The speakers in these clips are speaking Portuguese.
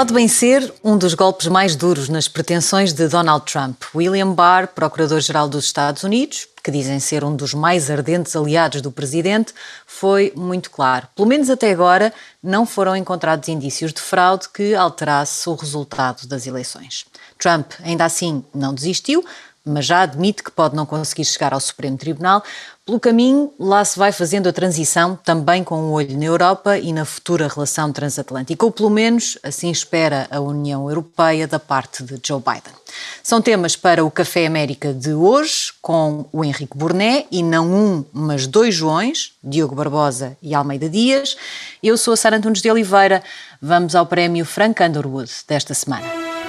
Pode bem ser um dos golpes mais duros nas pretensões de Donald Trump. William Barr, procurador-geral dos Estados Unidos, que dizem ser um dos mais ardentes aliados do presidente, foi muito claro. Pelo menos até agora, não foram encontrados indícios de fraude que alterasse o resultado das eleições. Trump, ainda assim, não desistiu, mas já admite que pode não conseguir chegar ao Supremo Tribunal. Pelo caminho, lá se vai fazendo a transição, também com um olho na Europa e na futura relação transatlântica, ou pelo menos assim espera a União Europeia da parte de Joe Biden. São temas para o Café América de hoje, com o Henrique Burné, e não um, mas dois Joões, Diogo Barbosa e Almeida Dias. Eu sou a Sara Antunes de Oliveira. Vamos ao prémio Frank Underwood desta semana.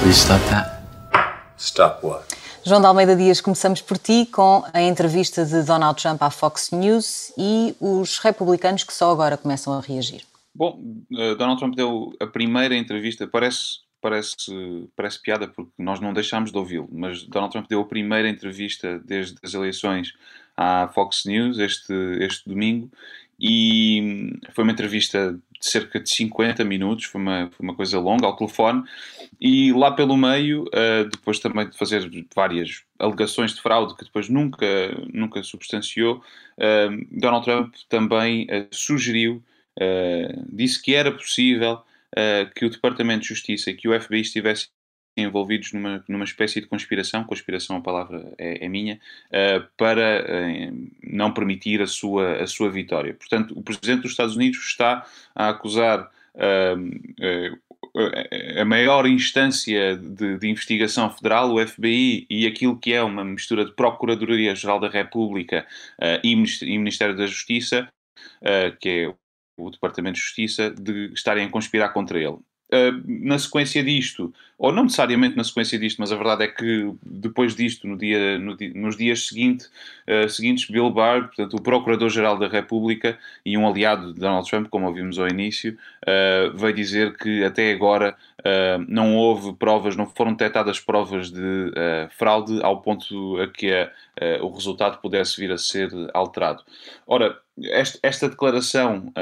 Please stop that. Stop what? João de Almeida Dias, começamos por ti com a entrevista de Donald Trump à Fox News e os republicanos que só agora começam a reagir. Bom, eh, Donald Trump deu a primeira entrevista, parece, parece, parece piada porque nós não deixámos de ouvi-lo, mas Donald Trump deu a primeira entrevista desde as eleições à Fox News este, este domingo e foi uma entrevista cerca de 50 minutos, foi uma, foi uma coisa longa ao telefone, e lá pelo meio, uh, depois também de fazer várias alegações de fraude que depois nunca, nunca substanciou, uh, Donald Trump também uh, sugeriu, disse que era possível que o Departamento de Justiça e que o FBI estivessem envolvidos numa, numa espécie de conspiração, conspiração a palavra é, é minha, uh, para uh, não permitir a sua, a sua vitória. Portanto, o Presidente dos Estados Unidos está a acusar uh, a maior instância de, de, investigação federal, o FBI, e aquilo que é uma mistura de Procuradoria-Geral da República e, Ministério da Justiça, que é o Departamento de Justiça, de estarem a conspirar contra ele. Uh, na sequência disto, ou não necessariamente na sequência disto, mas a verdade é que depois disto, no dia, no, nos dias seguinte, uh, seguintes, Bill Barr, portanto, o Procurador-Geral da República e um aliado de Donald Trump, como ouvimos ao início, uh, veio dizer que até agora não houve provas, não foram detectadas provas de fraude ao ponto a que o resultado pudesse vir a ser alterado. Ora, esta, esta declaração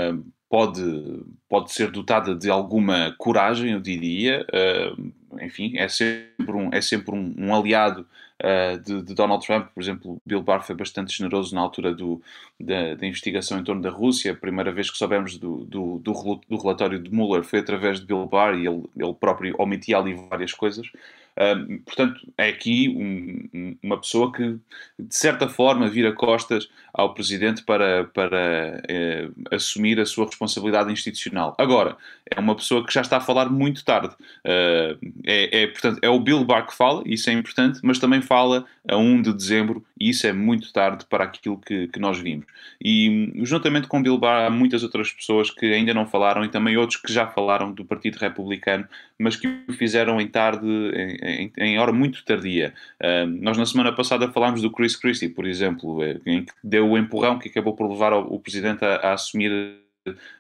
pode, pode ser dotada de alguma coragem, eu diria. Uh, enfim, é sempre um, é sempre um, um aliado uh, de, de, Donald Trump. Por exemplo, Bill Barr foi bastante generoso na altura do, da, da investigação em torno da Rússia. A primeira vez que soubemos do, do, do, relatório de Mueller foi através de Bill Barr e ele, ele próprio omitia ali várias coisas portanto, é aqui um, uma pessoa que, de certa forma, vira costas ao Presidente para, para eh, assumir a sua responsabilidade institucional. Agora, é uma pessoa que já está a falar muito tarde. Uh, é, é, portanto, é o Bill Barr que fala, isso é importante, mas também fala a 1 de dezembro, e isso é muito tarde para aquilo que, que nós vimos. E, juntamente com Bill Barr, há muitas outras pessoas que ainda não falaram e também outros que já falaram do Partido Republicano, mas que o fizeram em tarde, em, em hora muito tardia. Uh, nós na semana passada falámos do Chris Christie, por exemplo, eh, em que deu o empurrão que acabou por levar o, o presidente a, a assumir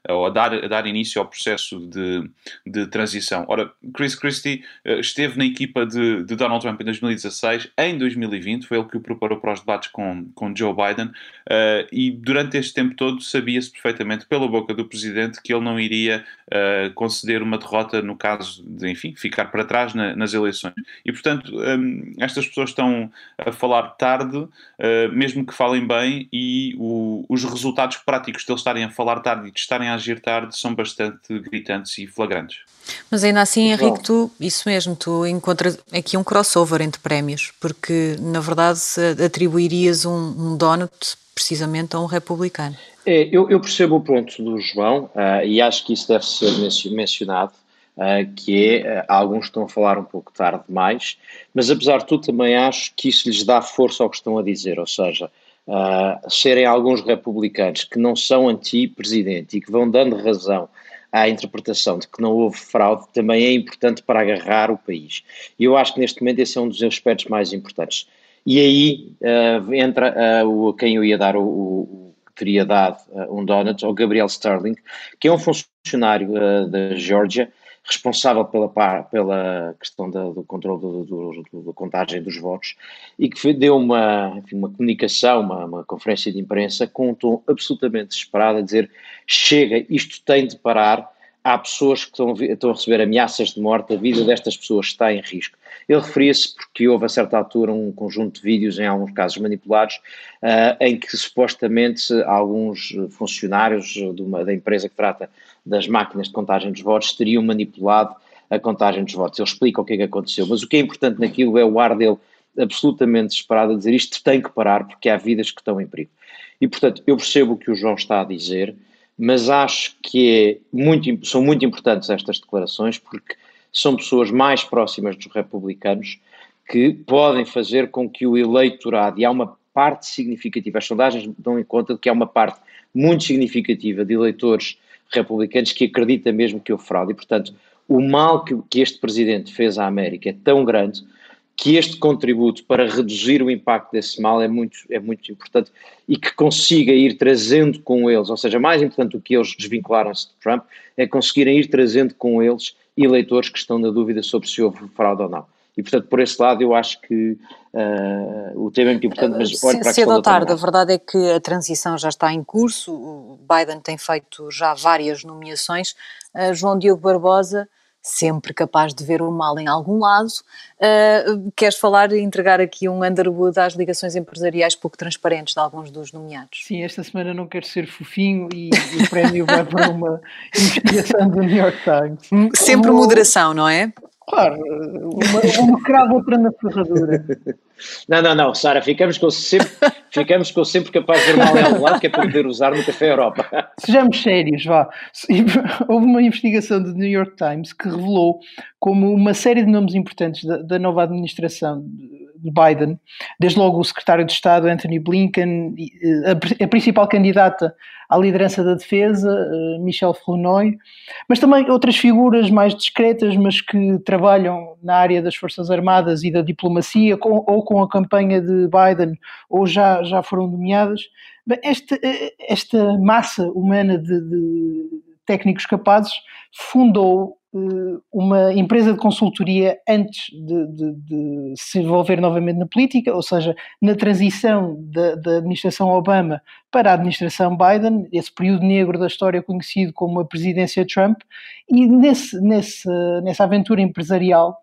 ou a dar, a dar início ao processo de, de transição. Ora, Chris Christie eh, esteve na equipa de, de, Donald Trump em 2016, em 2020, foi ele que o preparou para os debates com, com Joe Biden, uh, e durante este tempo todo sabia-se perfeitamente pela boca do presidente que ele não iria uh, conceder uma derrota no caso de, enfim, ficar para trás na, nas eleições. E, portanto, um, estas pessoas estão a falar tarde, uh, mesmo que falem bem, e o, os resultados práticos de eles estarem a falar tarde de estarem a agir tarde são bastante gritantes e flagrantes. Mas ainda assim, Henrique, tu, isso mesmo, tu encontras aqui um crossover entre prémios, porque na verdade atribuirias um, um donut precisamente a um republicano. É, eu, eu, percebo o ponto do João uh, e acho que isso deve ser mencionado, uh, que é, uh, alguns estão a falar um pouco tarde demais, mas apesar de tudo também acho que isso lhes dá força ao que estão a dizer, ou seja, serem alguns republicanos que não são anti-presidente e que vão dando razão à interpretação de que não houve fraude também é importante para agarrar o país. E eu acho que neste momento esse é um dos aspectos mais importantes. E aí entra o, quem eu ia dar o, o teria dado uh, um donut ao Gabriel Sterling, que é um funcionário uh, da Geórgia, responsável pela, pela questão da, do controle da contagem dos votos e que deu uma, enfim, uma comunicação, uma, uma, conferência de imprensa com um tom absolutamente desesperado a dizer chega, isto tem de parar, há pessoas que estão, estão a receber ameaças de morte, a vida destas pessoas está em risco. Ele referia-se porque houve a certa altura um conjunto de vídeos, em alguns casos manipulados, uh, em que supostamente alguns funcionários uma, da empresa que trata das máquinas de contagem dos votos teriam manipulado a contagem dos votos. Ele explica o que é que aconteceu, mas o que é importante naquilo é o ar dele absolutamente desesperado a dizer isto tem que parar porque há vidas que estão em perigo. E portanto, eu percebo o que o João está a dizer, mas acho que é muito, são muito importantes estas declarações porque são pessoas mais próximas dos republicanos que podem fazer com que o eleitorado, e há uma parte significativa, as sondagens dão em conta de que há uma parte muito significativa de eleitores republicanos que acredita mesmo que houve fraude. E, portanto, o mal que, que este presidente fez à América é tão grande que este contributo para reduzir o impacto desse mal é muito, é muito importante e que consiga ir trazendo com eles, ou seja, mais importante do que eles desvincularam-se de Trump, é conseguirem ir trazendo com eles eleitores que estão na dúvida sobre se houve fraude ou não. E, portanto, por esse lado, eu acho que uh, o tema é muito importante, mas olha para a ou tarde, a verdade é que a transição já está em curso, o Biden tem feito já várias nomeações, uh, João Diogo Barbosa sempre capaz de ver o mal em algum lado. Uh, queres falar e entregar aqui um Underwood às ligações empresariais pouco transparentes de alguns dos nomeados? Sim, esta semana não quero ser fofinho e, e o prémio vai para uma investigação do New York Times. Sempre Como... moderação, não é? Claro, uma, uma crava outra na ferradura. Não, não, não, Sara, ficamos com sempre, ficamos com sempre capaz de mal em lado, que é para poder usar no Café Europa. Sejamos sérios, vá. Houve uma investigação do New York Times que revelou como uma série de nomes importantes da, da nova administração de Biden, desde logo o secretário de Estado Anthony Blinken, a, a principal candidata à liderança da defesa, uh, Michel Flournoy, mas também outras figuras mais discretas, mas que trabalham na área das Forças Armadas e da diplomacia, com, ou com a campanha de Biden, ou já, já foram nomeadas. Bem, esta, eh, esta massa humana de, de técnicos capazes fundou eh, uma empresa de consultoria antes de, de, de, se envolver novamente na política, ou seja, na transição da, da, administração Obama para a administração Biden, esse período negro da história conhecido como a presidência Trump, e nesse, nesse, nessa aventura empresarial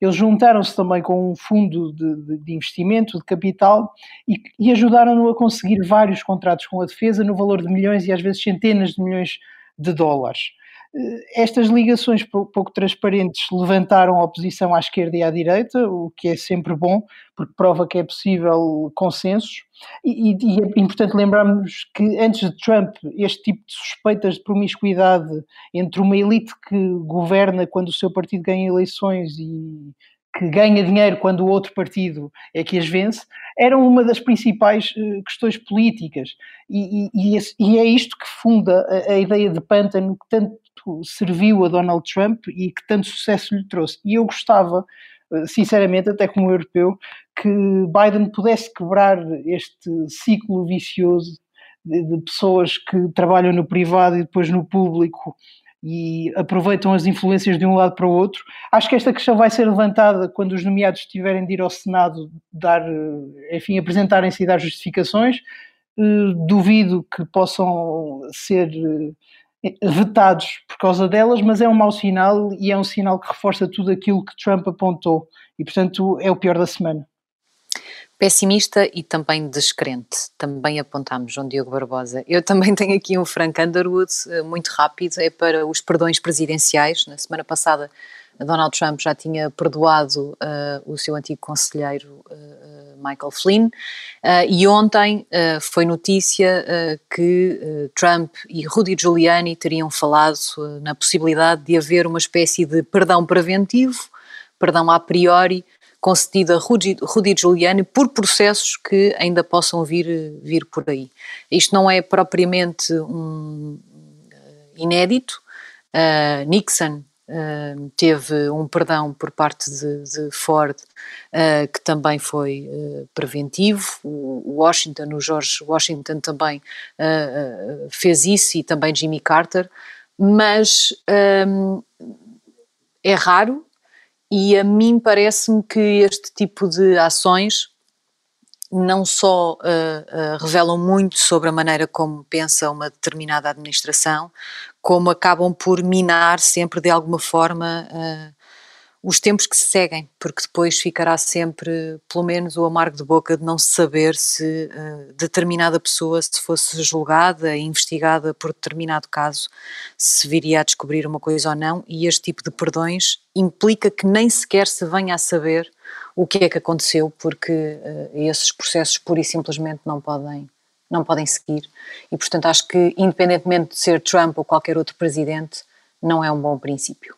eles juntaram-se também com um fundo de, de investimento, de capital, e, e ajudaram-no a conseguir vários contratos com a defesa no valor de milhões e às vezes centenas de milhões de dólares. Eh, estas ligações pouco transparentes levantaram a oposição à esquerda e à direita, o que é sempre bom, porque prova que é possível consensos. E, e, é importante lembrarmos que antes de Trump, este tipo de suspeitas de promiscuidade entre uma elite que governa quando o seu partido ganha eleições e que ganha dinheiro quando o outro partido é que as vence, eram uma das principais uh, questões políticas. E, e, e, é isto que funda a, a, ideia de pântano que tanto serviu a Donald Trump e que tanto sucesso lhe trouxe. E eu gostava, uh, sinceramente, até como europeu, que Biden pudesse quebrar este ciclo vicioso de, pessoas que trabalham no privado e depois no público e aproveitam as influências de um lado para o outro. Acho que esta questão vai ser levantada quando os nomeados tiverem de ir ao Senado dar, eh, enfim, apresentarem-se e dar justificações. Uh, duvido que possam ser vetados por causa delas, mas é um mau sinal e é um sinal que reforça tudo aquilo que Trump apontou e, portanto, é o pior da semana. Pessimista e também descrente, também apontámos João Diogo Barbosa. Eu também tenho aqui um Frank Underwood, eh, muito rápido, é para os perdões presidenciais. Na semana passada, Donald Trump já tinha perdoado uh, o seu antigo conselheiro uh, Michael Flynn, e ontem foi notícia que Trump e Rudy Giuliani teriam falado na possibilidade de haver uma espécie de perdão preventivo, perdão a priori, concedida a Rudy, Rudy Giuliani por processos que ainda possam vir, vir por aí. Isto não é propriamente um inédito. Uh, Nixon teve um perdão por parte de, de Ford uh, que também foi uh, preventivo. O Washington, o George Washington também fez isso e também Jimmy Carter, mas um, é raro e a mim parece-me que este tipo de ações não só uh, uh, revelam muito sobre a maneira como pensa uma determinada administração, como acabam por minar sempre de alguma forma uh, os tempos que se seguem, porque depois ficará sempre, pelo menos, o amargo de boca de não saber se determinada pessoa, se fosse julgada e investigada por determinado caso, se viria a descobrir uma coisa ou não, e este tipo de perdões implica que nem sequer se venha a saber o que é que aconteceu, porque uh, esses processos pura e simplesmente não podem, não podem seguir. E, portanto, acho que, independentemente de ser Trump ou qualquer outro presidente, não é um bom princípio.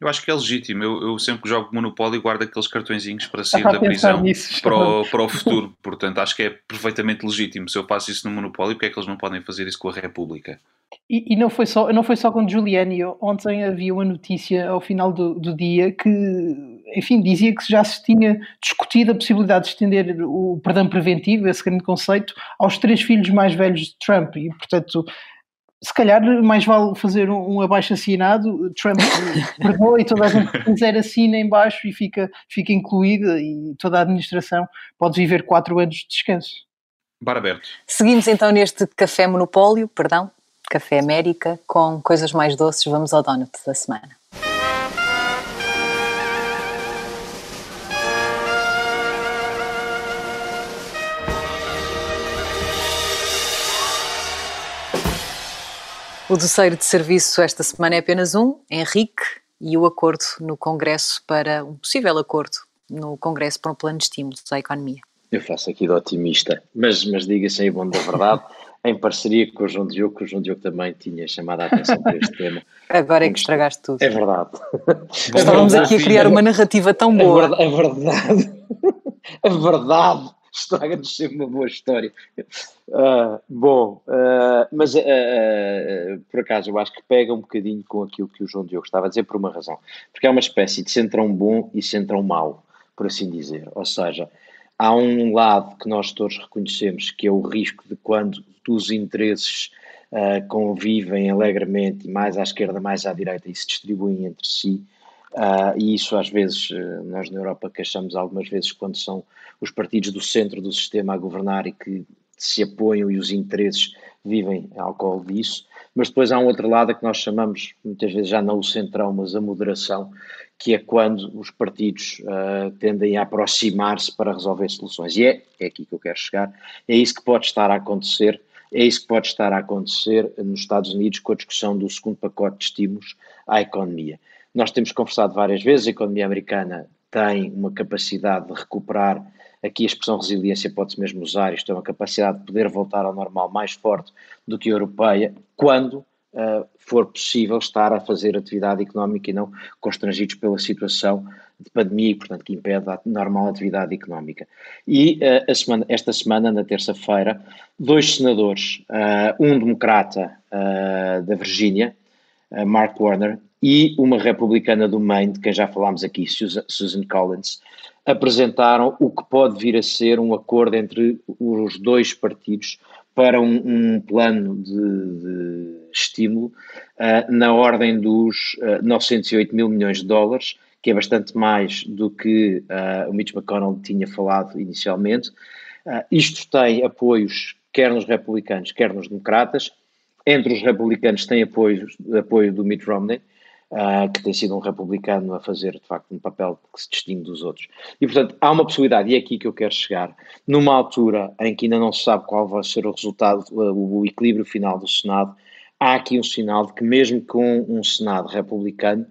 Eu acho que é legítimo. Eu, eu sempre que jogo Monopólio guardo aqueles cartõezinhos para sair da prisão para o, para o futuro. Portanto, acho que é perfeitamente legítimo. Se eu faço isso no Monopólio, porque é que eles não podem fazer isso com a República? E, e, não, foi só, não foi só com Giuliani. Ontem havia uma notícia ao final do, do, dia que, enfim, dizia que já se tinha discutido a possibilidade de estender o perdão preventivo, esse grande conceito, aos três filhos mais velhos de Trump. E, portanto, se calhar mais vale fazer um, um abaixo-assinado, Trump perdoa e toda a gente que quiser assina em baixo e fica, fica incluída e toda a administração pode viver quatro anos de descanso. Bar aberto. Seguimos então neste Café Monopólio, perdão, Café América, com coisas mais doces, vamos ao donut da semana. O doceiro de serviço esta semana é apenas um, Henrique, e o acordo no Congresso para um possível acordo no Congresso para um plano de estímulos à economia. Eu faço aqui de otimista, mas, mas diga-se aí bom da verdade, em parceria com o João Diogo, que o João Diogo também tinha chamado a atenção para este tema. Agora é que estragaste tudo. É verdade. Estávamos aqui a criar uma narrativa tão boa. É verdade. É verdade. Estraga-nos sempre uma boa história. Uh, bom, uh, mas uh, por acaso eu acho que pega um bocadinho com aquilo que o João Diogo estava a dizer por uma razão. Porque é uma espécie de centrão bom e centrão mau, por assim dizer. Ou seja, há um lado que nós todos reconhecemos que é o risco de quando os interesses convivem alegremente, mais à esquerda, mais à direita, e se distribuem entre si. Uh, e isso às vezes, uh, nós na Europa queixamos algumas vezes quando são os partidos do centro do sistema a governar e que se apoiam e os interesses vivem ao colo disso. Mas depois há um outro lado que nós chamamos, muitas vezes já não o centrão, mas a moderação, que é quando os partidos uh, tendem a aproximar-se para resolver soluções. E é, é aqui que eu quero chegar, é isso que pode estar a acontecer, é isso que pode estar a acontecer nos Estados Unidos com a discussão do segundo pacote de estímulos à economia. Nós temos conversado várias vezes, a economia americana tem uma capacidade de recuperar, aqui a expressão resiliência pode-se mesmo usar, isto é uma capacidade de poder voltar ao normal mais forte do que a europeia, quando uh, for possível estar a fazer atividade económica e não constrangidos pela situação de pandemia e, portanto, que impede a normal atividade económica. E uh, semana, esta semana, na terça-feira, dois senadores, uh, um democrata da Virgínia, Mark Warner, e uma republicana do Maine, de quem já falámos aqui, Susan Collins, apresentaram o que pode vir a ser um acordo entre os dois partidos para um, um plano de, de estímulo uh, na ordem dos uh, ah, 908 mil milhões de dólares, que é bastante mais do que uh, o Mitch McConnell tinha falado inicialmente. isto tem apoios quer nos republicanos, quer nos democratas. Entre os republicanos tem apoio, apoio do Mitt Romney, Uh, que tem sido um republicano a fazer, de facto, um papel que se distingue dos outros. E, portanto, há uma possibilidade, e é aqui que eu quero chegar, numa altura em que ainda não se sabe qual vai ser o resultado, o, equilíbrio final do Senado, há aqui um sinal de que, mesmo com um Senado republicano,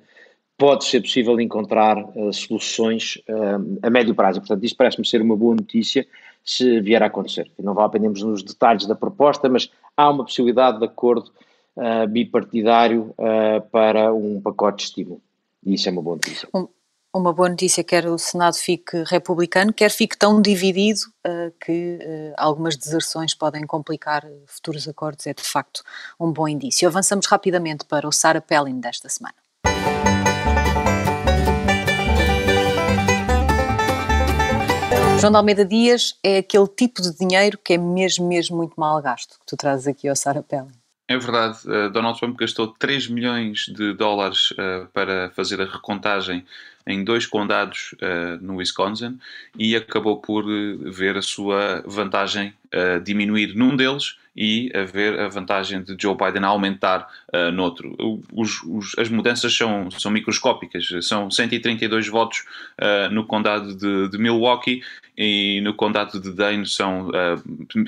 pode ser possível encontrar uh, soluções uh, a médio prazo. Portanto, isto parece-me ser uma boa notícia se vier a acontecer. Não vale apenas nos detalhes da proposta, mas há uma possibilidade de acordo uh, bipartidário uh, para um pacote de estímulo. E isso é uma boa notícia. Um, uma boa notícia, quer o Senado fique republicano, quer fique tão dividido uh, que algumas deserções podem complicar futuros acordos. É de facto um bom indício. Avançamos rapidamente para o Sarah Palin desta semana. João de Almeida Dias é aquele tipo de dinheiro que é mesmo, mesmo muito mal gasto, que tu trazes aqui ao Sarah Palin. É verdade, uh, Donald Trump gastou 3 milhões de dólares uh, para fazer a recontagem em dois condados uh, no Wisconsin e acabou por ver a sua vantagem diminuir num deles e a ver a vantagem de Joe Biden aumentar uh, noutro. Os, os, as mudanças são, são microscópicas, são 132 votos uh, no condado de, de, Milwaukee e no condado de Dane são uh,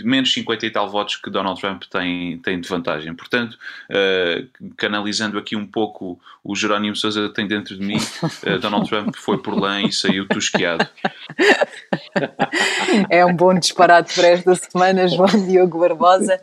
menos 50 e tal votos que Donald Trump tem, tem de vantagem. Portanto, uh, canalizando aqui um pouco o Jerónimo Sousa tem dentro de mim, Donald Trump foi por lá e saiu tosqueado. É um bom disparate para esta semana, João Diogo Barbosa.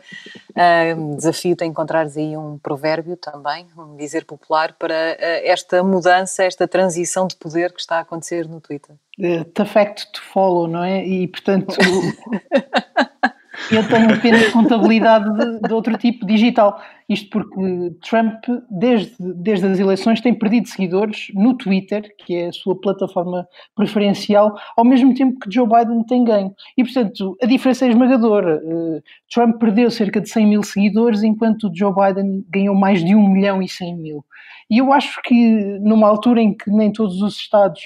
Uh, desafio de encontrares aí um provérbio também, um dizer popular, para uh, esta mudança, esta transição de poder que está a acontecer no Twitter. Uh, the fact to follow, não é? E portanto. eu tenho apenas contabilidade de, de, outro tipo digital. Isto porque Trump, desde, desde as eleições, tem perdido seguidores no Twitter, que é a sua plataforma preferencial, ao mesmo tempo que Joe Biden tem ganho. E, portanto, a diferença é esmagadora. Uh, Trump perdeu cerca de 100 mil seguidores, enquanto Joe Biden ganhou mais de 1 milhão e 100 mil. E eu acho que, numa altura em que nem todos os Estados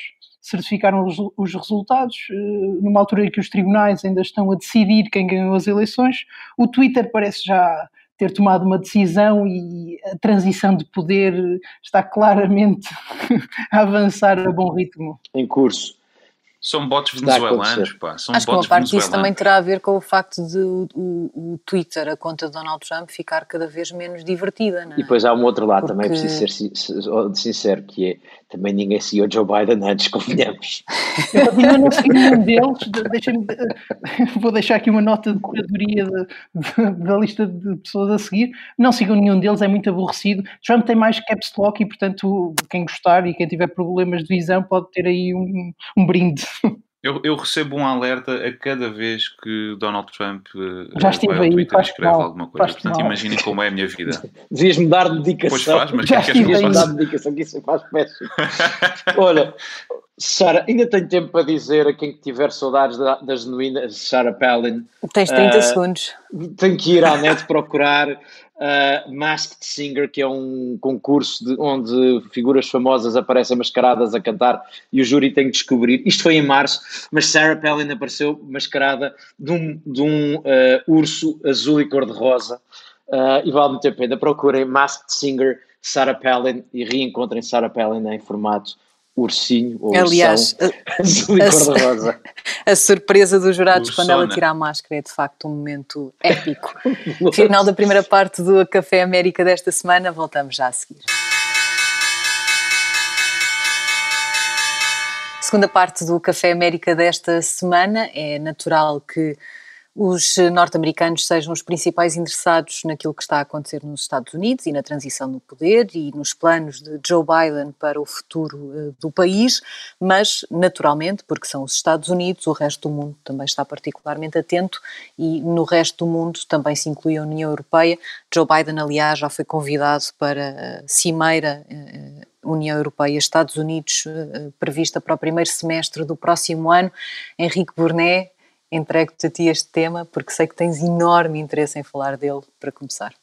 certificaram os, os, resultados, eh, numa altura em que os tribunais ainda estão a decidir quem ganhou as eleições, o Twitter parece já ter tomado uma decisão e a transição de poder está claramente a avançar a bom ritmo. Em curso. São bots venezuelanos, pá. São Acho que uma parte disso também terá a ver com o facto de o, o, o, Twitter, a conta de Donald Trump, ficar cada vez menos divertida, não é? E depois há um outro lado Porque... também, preciso ser sincero, que é também ninguém seguiu Joe Biden antes, convenhamos. Eu ainda não segui nenhum deles, vou deixar aqui uma nota de curadoria de, de, da lista de pessoas a seguir. Não sigam nenhum deles, é muito aborrecido. Trump tem mais caps lock e, portanto, quem gostar e quem tiver problemas de visão pode ter aí um, um brinde. Eu, eu, recebo um alerta a cada vez que Donald Trump uh, Já estive vai ao Twitter e escreve mal, alguma coisa. Portanto, imaginem como é a minha vida. Devias mudar de dedicação. Pois faz, mas Já que Devias mudar de dedicação, que isso faz péssimo. Olha, Sara, ainda tenho tempo para dizer a quem tiver saudades da, da genuína Sarah Palin. Tens 30 uh, eh, segundos. Tenho que ir à net procurar uh, Masked Singer, que é um concurso de, onde figuras famosas aparecem mascaradas a cantar e o júri tem que descobrir. Isto foi em março, mas Sarah Palin apareceu mascarada de um, de um uh, urso azul e cor-de-rosa. Uh, e vale muito a pena. Procurem Masked Singer Sarah Palin e reencontrem Sarah Palin em formato ursinho ou Aliás, azul e cor-de-rosa. A surpresa dos jurados quando ela tira a máscara é de facto um momento épico. Final da primeira parte do Café América desta semana, voltamos já a seguir. Segunda parte do Café América desta semana, é natural que os norte-americanos sejam os principais interessados naquilo que está a acontecer nos Estados Unidos e na transição no poder e nos planos de Joe Biden para o futuro eh, do país, mas naturalmente, porque são os Estados Unidos, o resto do mundo também está particularmente atento e no resto do mundo também se inclui a União Europeia. Joe Biden, aliás, já foi convidado para a cimeira eh, União Europeia Estados Unidos eh, prevista para o primeiro semestre do próximo ano. Henrique Burnet entrego-te a ti este tema, porque sei que tens enorme interesse em falar dele para começar.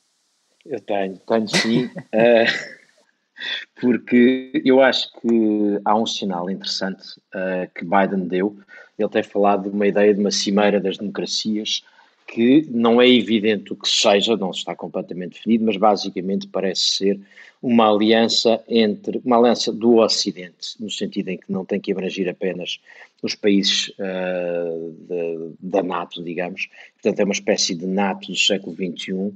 Eu tenho, tenho sim, uh, porque eu acho que há um sinal interessante uh, que Biden deu. Ele tem falado de uma ideia de uma cimeira das democracias que não é evidente o que seja, não está completamente definido, mas basicamente parece ser uma aliança entre uma aliança do Ocidente, no sentido em que não tem que abranger apenas os países uh, de, da NATO, digamos. Portanto, é uma espécie de NATO do século XXI,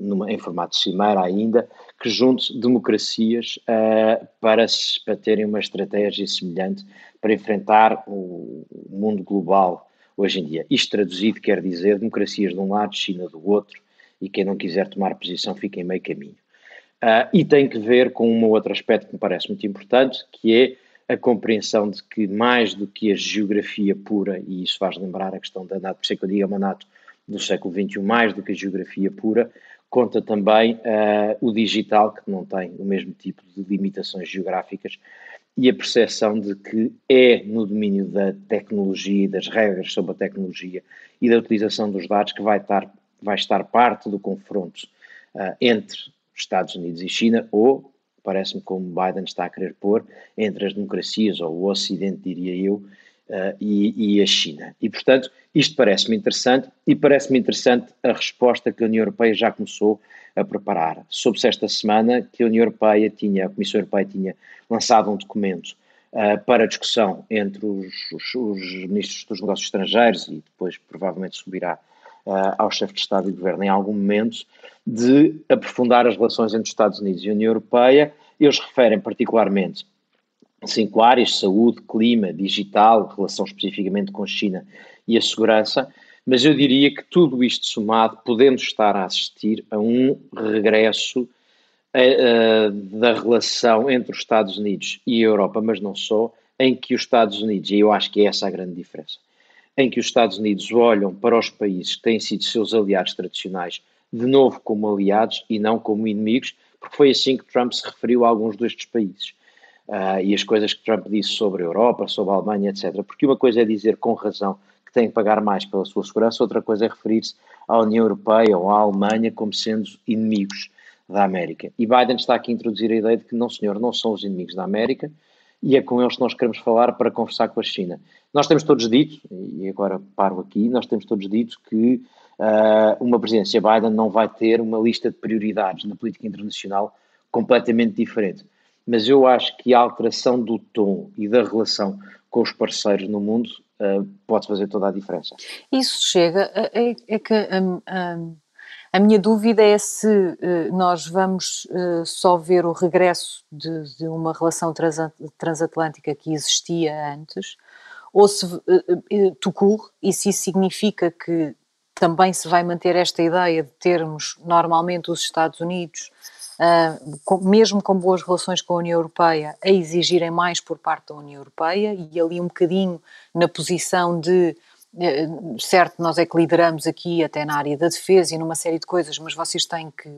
numa, em formato de cimeira ainda, que junte democracias uh, para, para terem uma estratégia semelhante para enfrentar o mundo global hoje em dia. Isto traduzido quer dizer democracias de um lado, China do outro, e quem não quiser tomar posição fica em meio caminho. Uh, e tem que ver com um outro aspecto que me parece muito importante, que é a compreensão de que mais do que a geografia pura, e isso faz lembrar a questão da NATO, por isso é que eu digo é uma NATO do século XXI, mais do que a geografia pura, conta também uh, o digital, que não tem o mesmo tipo de limitações geográficas, e a percepção de que é no domínio da tecnologia das regras sobre a tecnologia e da utilização dos dados que vai estar, vai estar parte do confronto uh, entre Estados Unidos e China, ou, parece-me como Biden está a querer pôr, entre as democracias, ou o Ocidente, diria eu, uh, e, e, a China. E, portanto, isto parece-me interessante e parece-me interessante a resposta que a União Europeia já começou a preparar. Soube-se esta semana que a União Europeia tinha, a Comissão Europeia tinha lançado um documento uh, para discussão entre os, os, os, ministros dos negócios estrangeiros e depois provavelmente subirá uh, ao chefe de Estado e Governo em algum momento, de aprofundar as relações entre os Estados Unidos e a União Europeia. Eles referem particularmente cinco áreas: saúde, clima, digital, relação especificamente com a China e a segurança. Mas eu diria que tudo isto somado, podemos estar a assistir a um regresso uh, da relação entre os Estados Unidos e a Europa, mas não só, em que os Estados Unidos, e eu acho que é essa a grande diferença, em que os Estados Unidos olham para os países que têm sido seus aliados tradicionais, de novo como aliados e não como inimigos, porque foi assim que Trump se referiu a alguns destes países uh, e as coisas que Trump disse sobre a Europa, sobre a Alemanha, etc. Porque uma coisa é dizer com razão que tem que pagar mais pela sua segurança, outra coisa é referir-se à União Europeia ou à Alemanha como sendo inimigos da América. E Biden está aqui a introduzir a ideia de que, não senhor, não são os inimigos da América e é com eles que nós queremos falar para conversar com a China. Nós temos todos dito, e agora paro aqui, nós temos todos dito que uh, uma presidência Biden não vai ter uma lista de prioridades na política internacional completamente diferente mas eu acho que a alteração do tom e da relação com os parceiros no mundo uh, pode fazer toda a diferença. Isso chega, é, que um, um, a minha dúvida é se uh, nós vamos uh, só ver o regresso de, de uma relação transatlântica que existia antes, ou se uh, e se isso significa que também se vai manter esta ideia de termos normalmente os Estados Unidos uh, com, mesmo com boas relações com a União Europeia, a exigirem mais por parte da União Europeia e ali um bocadinho na posição de certo, nós é que lideramos aqui até na área da defesa e numa série de coisas, mas vocês têm que,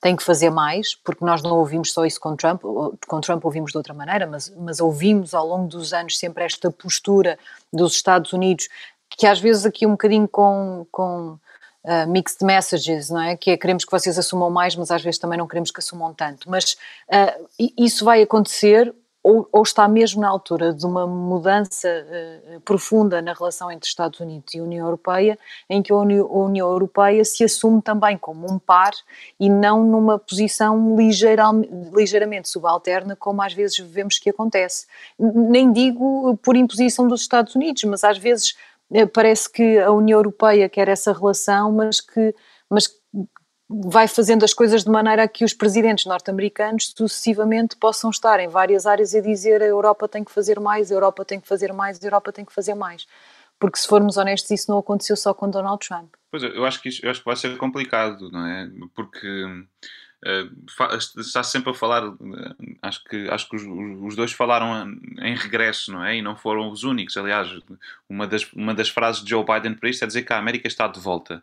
têm que fazer mais, porque nós não ouvimos só isso com Trump, com Trump ouvimos de outra maneira, mas, mas ouvimos ao longo dos anos sempre esta postura dos Estados Unidos, que às vezes aqui um bocadinho com, com uh, mixed messages, não é? Que é queremos que vocês assumam mais, mas às vezes também não queremos que assumam tanto. Mas uh, isso vai acontecer ou, ou, está mesmo na altura de uma mudança uh, profunda na relação entre Estados Unidos e União Europeia, em que a União, a União Europeia se assume também como um par e não numa posição ligeira, ligeiramente subalterna, como às vezes vemos que acontece. Nem digo por imposição dos Estados Unidos, mas às vezes eh, parece que a União Europeia quer essa relação, mas que, mas vai fazendo as coisas de maneira a que os presidentes norte-americanos sucessivamente possam estar em várias áreas a dizer a Europa tem que fazer mais, a Europa tem que fazer mais, a Europa tem que fazer mais. Porque se formos honestos, isso não aconteceu só com Donald Trump. Pois eu acho que, isso, eu acho que vai ser complicado, não é? Porque está sempre a falar, uh, acho que, acho que os, os, dois falaram em regresso, não é? E não foram os únicos. Aliás, uma das, uma das frases de Joe Biden para isto é dizer que a América está de volta.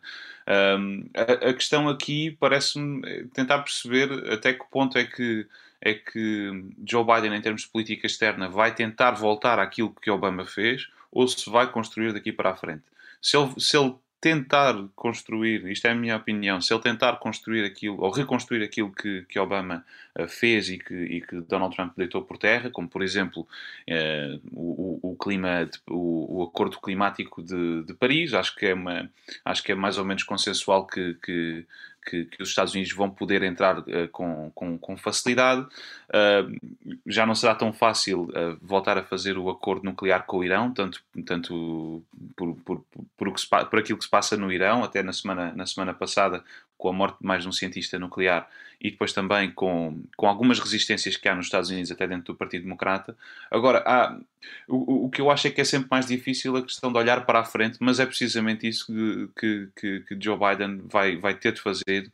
Um, a, a, questão aqui parece-me eh, tentar perceber até que ponto é que, é que Joe Biden, em termos de política externa, vai tentar voltar àquilo que Obama fez ou se vai construir daqui para a frente. Se ele, se ele tentar construir, isto é a minha opinião, se ele tentar construir aquilo, ou reconstruir aquilo que, que Obama uh, fez e que, e que, Donald Trump deitou por terra, como por exemplo uh, o, o, clima, o, o, acordo climático de, de, Paris, acho que é, uma, acho que é mais ou menos consensual que, que que, que, os Estados Unidos vão poder entrar uh, com, com, com, facilidade. Uh, já não será tão fácil uh, voltar a fazer o acordo nuclear com o Irão, tanto, tanto por, por, por, por, aquilo que se passa no Irão, até na semana, na semana passada, com a morte de mais de um cientista nuclear, e depois também com, com algumas resistências que há nos Estados Unidos, até dentro do Partido Democrata. Agora, há, o, o que eu acho é que é sempre mais difícil a questão de olhar para a frente, mas é precisamente isso que, que, que Joe Biden vai, vai ter de fazer,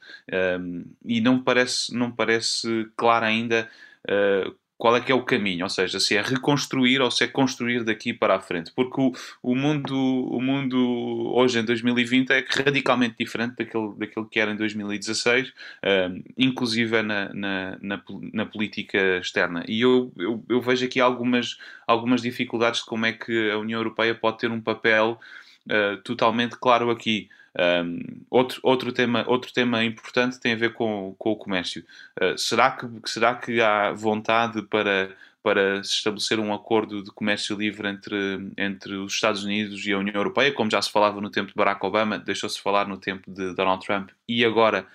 um, e não parece, não parece claro ainda. Uh, qual é que é o caminho, ou seja, se é reconstruir ou se é construir daqui para a frente, porque o, o mundo, o mundo hoje em 2020 é radicalmente diferente daquele, daquele que era em 2016, um, inclusive na, na, na, na, política externa. E eu, eu, eu, vejo aqui algumas, algumas dificuldades de como é que a União Europeia pode ter um papel uh, totalmente claro aqui. Um, outro, outro, tema, outro tema importante tem a ver com, com o comércio. Uh, será, que, será que há vontade para, para se estabelecer um acordo de comércio livre entre, entre os Estados Unidos e a União Europeia, como já se falava no tempo de Barack Obama, deixou-se falar no tempo de Donald Trump e agora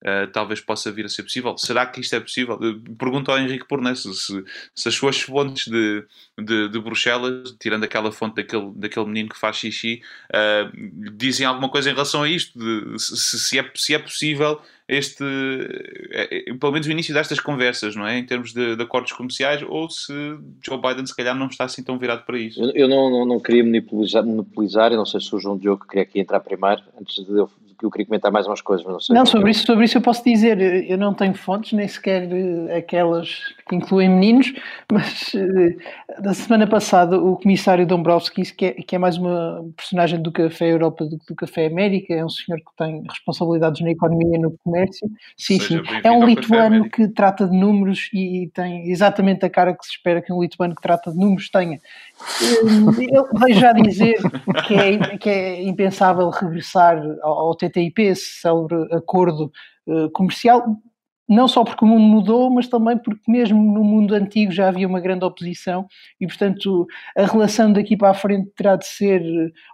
Uh, talvez possa vir a ser possível. Será que isto é possível? Pergunto ao Henrique Pornesso se, se as suas fontes de, de, de, Bruxelas, tirando aquela fonte daquele, daquele menino que faz xixi, uh, dizem alguma coisa em relação a isto, de, se, se, é, se é possível este, é, é, pelo menos o início destas conversas, não é? Em termos de, de, acordos comerciais, ou se Joe Biden se calhar não está assim tão virado para isso. Eu, eu não, não, não, queria monopolizar, monopolizar, eu não sei se o João Diogo queria aqui entrar primeiro, antes de eu que eu queria comentar mais umas coisas, mas não sei. Não, sobre isso, sobre isso eu posso dizer, eu não tenho fontes, nem sequer eh, aquelas que incluem meninos, mas da semana passada o comissário Dombrovskis, que é, que é mais uma personagem do Café Europa do que do Café América, é um senhor que tem responsabilidades na economia e no comércio, sim, sim, é um lituano que trata de números e tem exatamente a cara que se espera que um lituano que trata de números tenha. Eu vejo já dizer que é, que é impensável regressar ao, ao TTIP, esse célebre acordo uh, comercial, não só porque o mundo mudou, mas também porque mesmo no mundo antigo já havia uma grande oposição e, portanto, a relação daqui para a frente terá de ser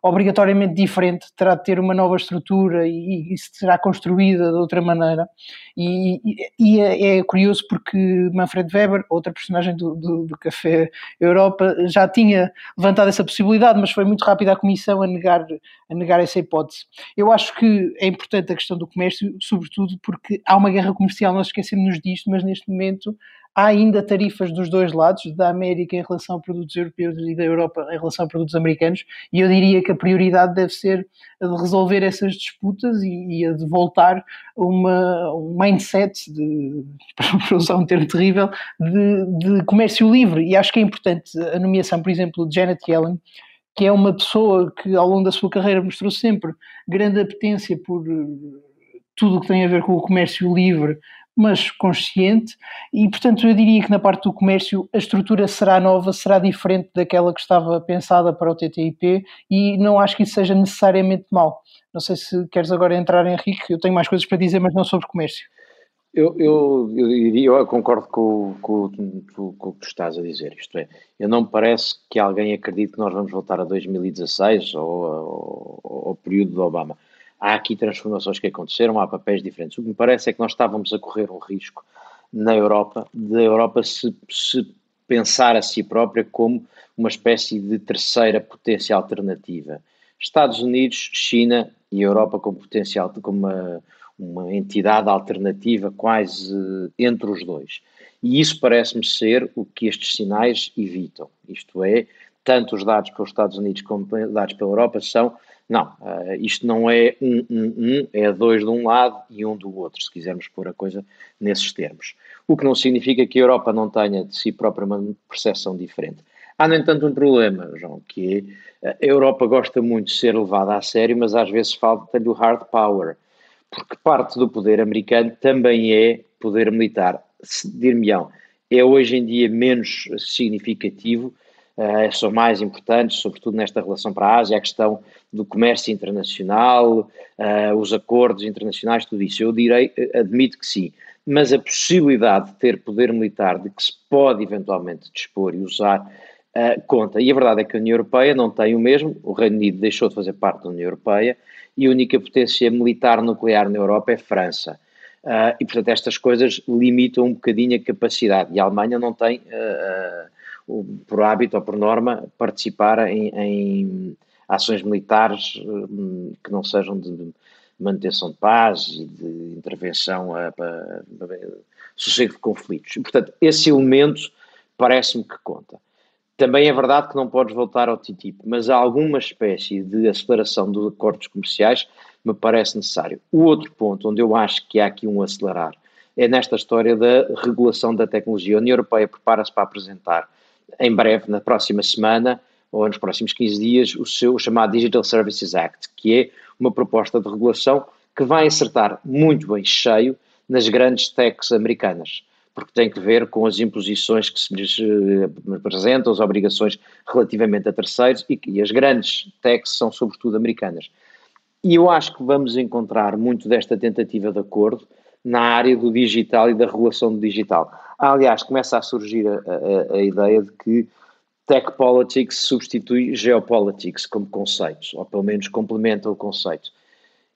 obrigatoriamente diferente, terá de ter uma nova estrutura e, e será construída de outra maneira. E, e, e é, é, curioso porque Manfred Weber, outra personagem do, do, do, Café Europa, já tinha levantado essa possibilidade, mas foi muito rápida a Comissão a negar, a negar essa hipótese. Eu acho que é importante a questão do comércio, sobretudo porque há uma guerra comercial nós esquecemos disto, mas neste momento há ainda tarifas dos dois lados, da América em relação a produtos europeus e da Europa em relação a produtos americanos, e eu diria que a prioridade deve ser a de resolver essas disputas e, e a de voltar uma, um mindset, de, para usar um termo terrível, de, de comércio livre. E acho que é importante a nomeação, por exemplo, de Janet Yellen, que é uma pessoa que ao longo da sua carreira mostrou sempre grande apetência por tudo o que tem a ver com o comércio livre, mas consciente, e portanto eu diria que na parte do comércio a estrutura será nova, será diferente daquela que estava pensada para o TTIP e não acho que isso seja necessariamente mau. Não sei se queres agora entrar, Henrique, eu tenho mais coisas para dizer, mas não sobre comércio. Eu, eu, eu diria, eu concordo com, com, com, com, o que tu estás a dizer, isto é, eu não me parece que alguém acredite que nós vamos voltar a 2016 ou ao período de Obama há aqui transformações que aconteceram, há papéis diferentes. O que me parece é que nós estávamos a correr um risco na Europa, da Europa se, se pensar a si própria como uma espécie de terceira potência alternativa. Estados Unidos, China e Europa como potencial, como uma, uma entidade alternativa quase entre os dois. E isso parece-me ser o que estes sinais evitam. Isto é, tanto os dados pelos Estados Unidos como os dados pela Europa são não, uh, isto não é um, um, um, é dois de um lado e um do outro, se quisermos pôr a coisa nesses termos. O que não significa que a Europa não tenha de si própria uma percepção diferente. Há, no entanto, um problema, João, que é, a Europa gosta muito de ser levada a sério, mas às vezes falta-lhe o hard power, porque parte do poder americano também é poder militar. Dir-me-ão, é hoje em dia menos significativo uh, são mais importantes, sobretudo nesta relação para a Ásia, a questão do comércio internacional, uh, os acordos internacionais, tudo isso. Eu direi, eh, admito que sim, mas a possibilidade de ter poder militar, de que se pode eventualmente dispor e usar, uh, conta. E a verdade é que a União Europeia não tem o mesmo, o Reino Unido deixou de fazer parte da União Europeia e a única potência militar nuclear na Europa é a França. Uh, e, portanto, estas coisas limitam um bocadinho a capacidade. E a Alemanha não tem uh, por hábito ou por norma, participar em, em ações militares que não sejam de manutenção de paz e de intervenção para sossego de conflitos. E, portanto, esse elemento parece-me que conta. Também é verdade que não podes voltar ao TTIP, mas há alguma espécie de aceleração dos acordos comerciais me parece necessário. O outro ponto onde eu acho que há aqui um acelerar é nesta história da regulação da tecnologia. A União Europeia prepara-se para apresentar em breve, na próxima semana ou nos próximos 15 dias, o seu chamado Digital Services Act, que é uma proposta de regulação que vai acertar muito bem cheio nas grandes techs americanas, porque tem que ver com as imposições que se lhes eh, apresentam, as obrigações relativamente a terceiros, e, e as grandes techs são sobretudo americanas. E eu acho que vamos encontrar muito desta tentativa de acordo na área do digital e da regulação do digital. Aliás, começa a surgir a, a, a ideia de que tech politics substitui geopolitics como conceito, ou pelo menos complementa o conceito.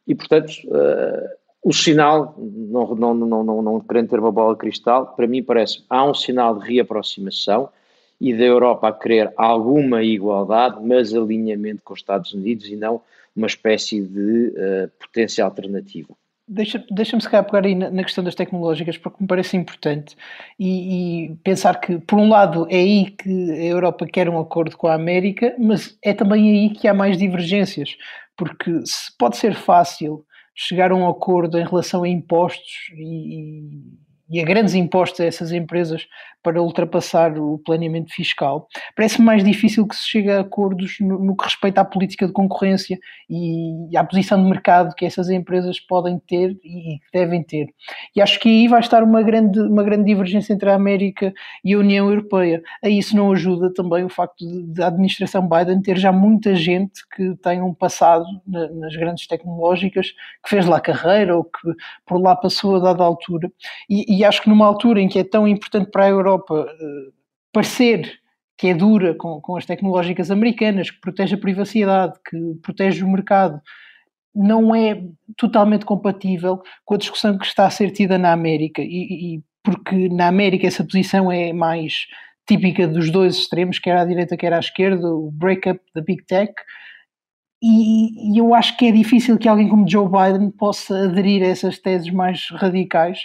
E, portanto, uh, o sinal, não, não, não, não, não querendo ter uma bola cristal, para mim parece há um sinal de reaproximação e da Europa a querer alguma igualdade, mas alinhamento com os Estados Unidos e não uma espécie de uh, potência alternativa. Deixa-me deixa se calhar pegar aí na, na, questão das tecnológicas, porque me parece importante, e, e, pensar que, por um lado, é aí que a Europa quer um acordo com a América, mas é também aí que há mais divergências, porque se pode ser fácil chegar a um acordo em relação a impostos e, e a grandes impostos a essas empresas para ultrapassar o planeamento fiscal, parece mais difícil que se chegue a acordos no, no, que respeita à política de concorrência e à posição de mercado que essas empresas podem ter e devem ter. E acho que aí vai estar uma grande, uma grande divergência entre a América e a União Europeia. A isso não ajuda também o facto da administração Biden ter já muita gente que tem um passado na, nas grandes tecnológicas, que fez lá carreira ou que por lá passou a dada altura. E, e acho que numa altura em que é tão importante para a Europa Europa uh, parecer que é dura com, com as tecnológicas americanas, que protege a privacidade, que protege o mercado, não é totalmente compatível com a discussão que está a ser tida na América. E, e porque na América essa posição é mais típica dos dois extremos, quer à direita, quer à esquerda, o breakup da Big Tech. E, e, eu acho que é difícil que alguém como Joe Biden possa aderir a essas teses mais radicais,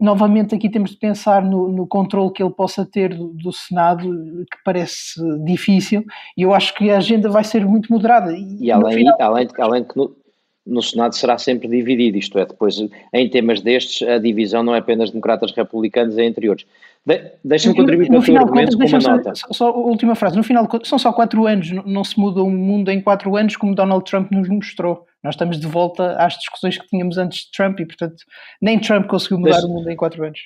novamente aqui temos de pensar no, no controle que ele possa ter do, do, Senado, que parece difícil, e eu acho que a agenda vai ser muito moderada. E, e além, final... além, além que no, no, Senado será sempre dividido, isto é, depois em temas destes a divisão não é apenas democratas-republicanos, é entre outros. De, Deixa-me contribuir para o teu argumento com uma nota. Só, só, última frase, no final são só quatro anos, não, não se muda o mundo em quatro anos como Donald Trump nos mostrou. Nós estamos de volta às discussões que tínhamos antes de Trump e, portanto, nem Trump conseguiu mudar Deixa... o mundo em quatro anos.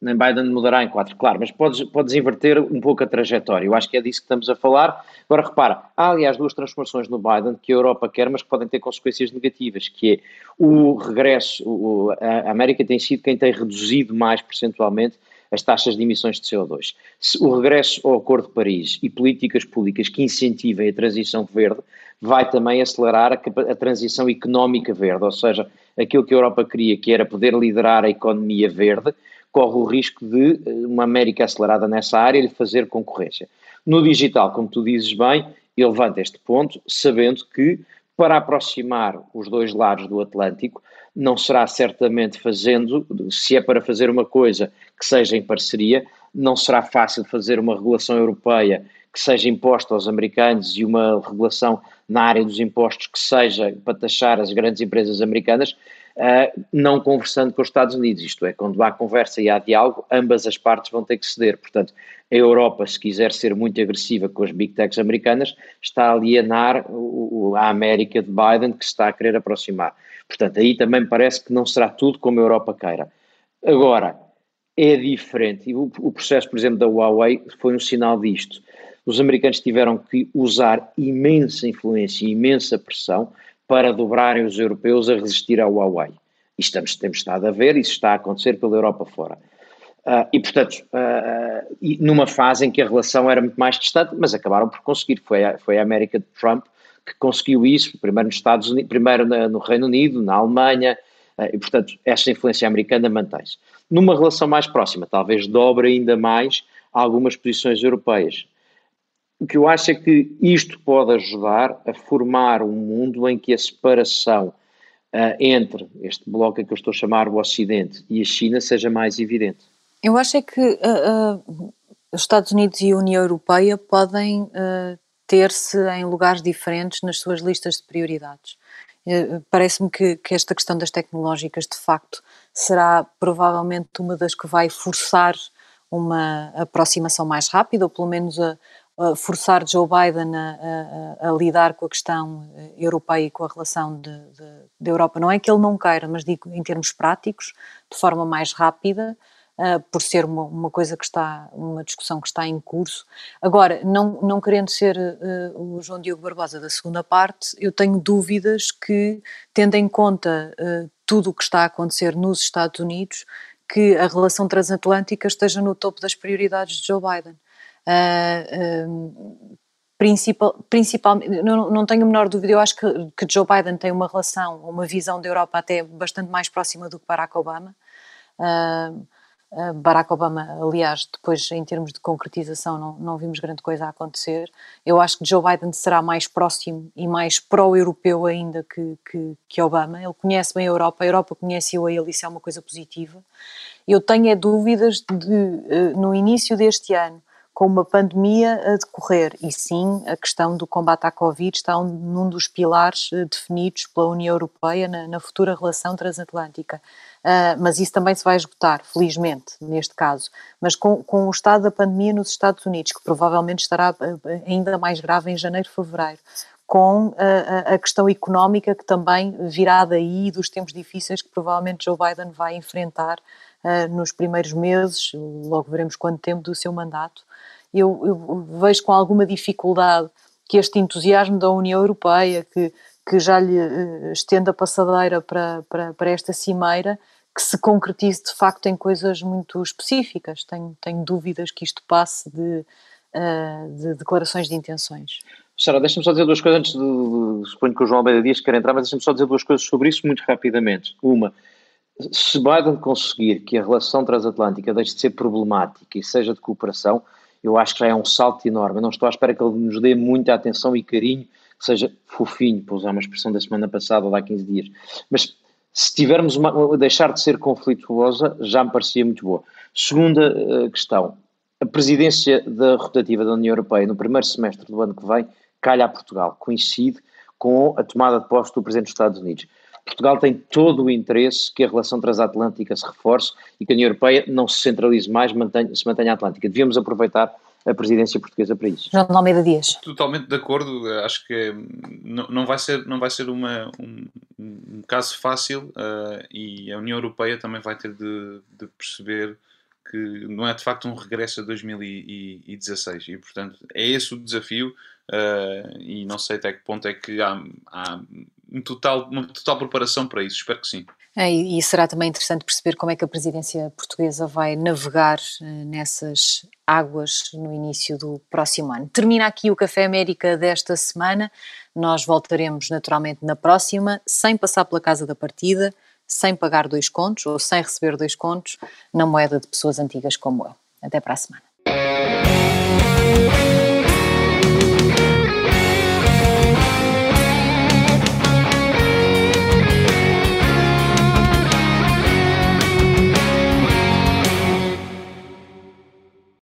Nem Biden mudará em quatro, claro, mas podes, podes inverter um pouco a trajetória. Eu acho que é disso que estamos a falar. Agora, repara, há aliás duas transformações no Biden que a Europa quer, mas que podem ter consequências negativas, que é o regresso, o, a América tem sido quem tem reduzido mais percentualmente as taxas de emissões de CO2. O regresso ao Acordo de Paris e políticas públicas que incentivem a transição verde vai também acelerar a, a, transição económica verde, ou seja, aquilo que a Europa queria, que era poder liderar a economia verde, corre o risco de eh, uma América acelerada nessa área lhe fazer concorrência. No digital, como tu dizes bem, ele levanta este ponto, sabendo que para aproximar os dois lados do Atlântico, não será certamente fazendo, se é para fazer uma coisa que seja em parceria, não será fácil fazer uma regulação europeia que seja imposta aos americanos e uma regulação na área dos impostos que seja para taxar as grandes empresas americanas, uh, não conversando com os Estados Unidos. Isto é, quando há conversa e há diálogo, ambas as partes vão ter que ceder. Portanto, a Europa, se quiser ser muito agressiva com as big techs americanas, está a alienar o, a América de Biden, que se está a querer aproximar. Portanto, aí também parece que não será tudo como a Europa queira. Agora, é diferente. E o, o processo, por exemplo, da Huawei foi um sinal disto os americanos tiveram que usar imensa influência, imensa pressão para dobrarem os europeus a resistir ao Huawei. E estamos, temos estado a ver, isso está a acontecer pela Europa fora. Uh, e, portanto, uh, e numa fase em que a relação era muito mais distante, mas acabaram por conseguir. Foi a, foi a América de Trump que conseguiu isso, primeiro nos Estados Unidos, primeiro na, no Reino Unido, na Alemanha, uh, e, portanto, essa influência americana mantém-se. Numa relação mais próxima, talvez dobre ainda mais algumas posições europeias. O que eu acho é que isto pode ajudar a formar um mundo em que a separação uh, entre este bloco que eu estou a chamar o Ocidente e a China seja mais evidente. Eu acho é que uh, uh, os Estados Unidos e a União Europeia podem ter-se em lugares diferentes nas suas listas de prioridades. Parece-me que, que, esta questão das tecnológicas, de facto, será provavelmente uma das que vai forçar uma aproximação mais rápida, ou pelo menos a, a forçar Joe Biden a, a, a, lidar com a questão eh, europeia e com a relação da Europa. Não é que ele não queira, mas digo em termos práticos, de forma mais rápida, uh, por ser uma, uma, coisa que está, uma discussão que está em curso. Agora, não, não querendo ser uh, o João Diogo Barbosa da segunda parte, eu tenho dúvidas que, tendo em conta uh, tudo o que está a acontecer nos Estados Unidos, que a relação transatlântica esteja no topo das prioridades de Joe Biden. Uh, principal, principalmente, não, não tenho a menor dúvida, eu acho que, que Joe Biden tem uma relação, uma visão da Europa até bastante mais próxima do que Barack Obama. Uh, Barack Obama, aliás, depois em termos de concretização não, não vimos grande coisa a acontecer. Eu acho que Joe Biden será mais próximo e mais pró-europeu ainda que, que, que, Obama. Ele conhece bem a Europa, a Europa conhece-o a ele, isso é uma coisa positiva. Eu tenho é dúvidas de, eh, no início deste ano, com uma pandemia a decorrer, e sim, a questão do combate à Covid está um, num dos pilares eh, definidos pela União Europeia na, na futura relação transatlântica Uh, mas isso também se vai esgotar, felizmente, neste caso. Mas com, com o estado da pandemia nos Estados Unidos, que provavelmente estará ah, ainda mais grave em janeiro, fevereiro, com a, questão económica que também virá daí dos tempos difíceis que provavelmente Joe Biden vai enfrentar nos primeiros meses, logo veremos quanto tempo do seu mandato. Eu, eu, vejo com alguma dificuldade que este entusiasmo da União Europeia, que, que já lhe uh, estende a passadeira para, para, para esta cimeira, que se concretize de facto em coisas muito específicas. Tenho, tenho dúvidas que isto passe de, uh, de declarações de intenções. Sara, deixa-me só dizer duas coisas antes de, de, suponho que o João Almeida Dias quer entrar, mas deixa-me só dizer duas coisas sobre isso muito rapidamente. Uma, se Biden conseguir que a relação transatlântica deixe de ser problemática e seja de cooperação, eu acho que já é um salto enorme. Eu não estou à espera que ele nos dê muita atenção e carinho, que seja fofinho, para usar uma expressão da semana passada ou há 15 dias. Mas se tivermos uma, deixar de ser conflituosa, já me parecia muito boa. Segunda uh, questão, a presidência da rotativa da União Europeia no primeiro semestre do ano que vem calha a Portugal, coincide com a tomada de posse do Presidente dos Estados Unidos. Portugal tem todo o interesse que a relação transatlântica se reforce e que a União Europeia não se centralize mais, mantenha, se mantenha atlântica. Devíamos aproveitar a presidência portuguesa para isso. João Almeida Dias. Totalmente de acordo, acho que não, não vai ser, não vai ser uma, um, um caso fácil uh, e a União Europeia também vai ter de, de, perceber que não é de facto um regresso a 2016 e portanto é esse o desafio uh, e não sei até que ponto é que há, há um total, uma total preparação para isso, espero que sim. É, e será também interessante perceber como é que a presidência portuguesa vai navegar eh, nessas águas no início do próximo ano. Termina aqui o Café América desta semana. Nós voltaremos naturalmente na próxima, sem passar pela casa da partida, sem pagar dois contos ou sem receber dois contos na moeda de pessoas antigas como eu. Até para a semana.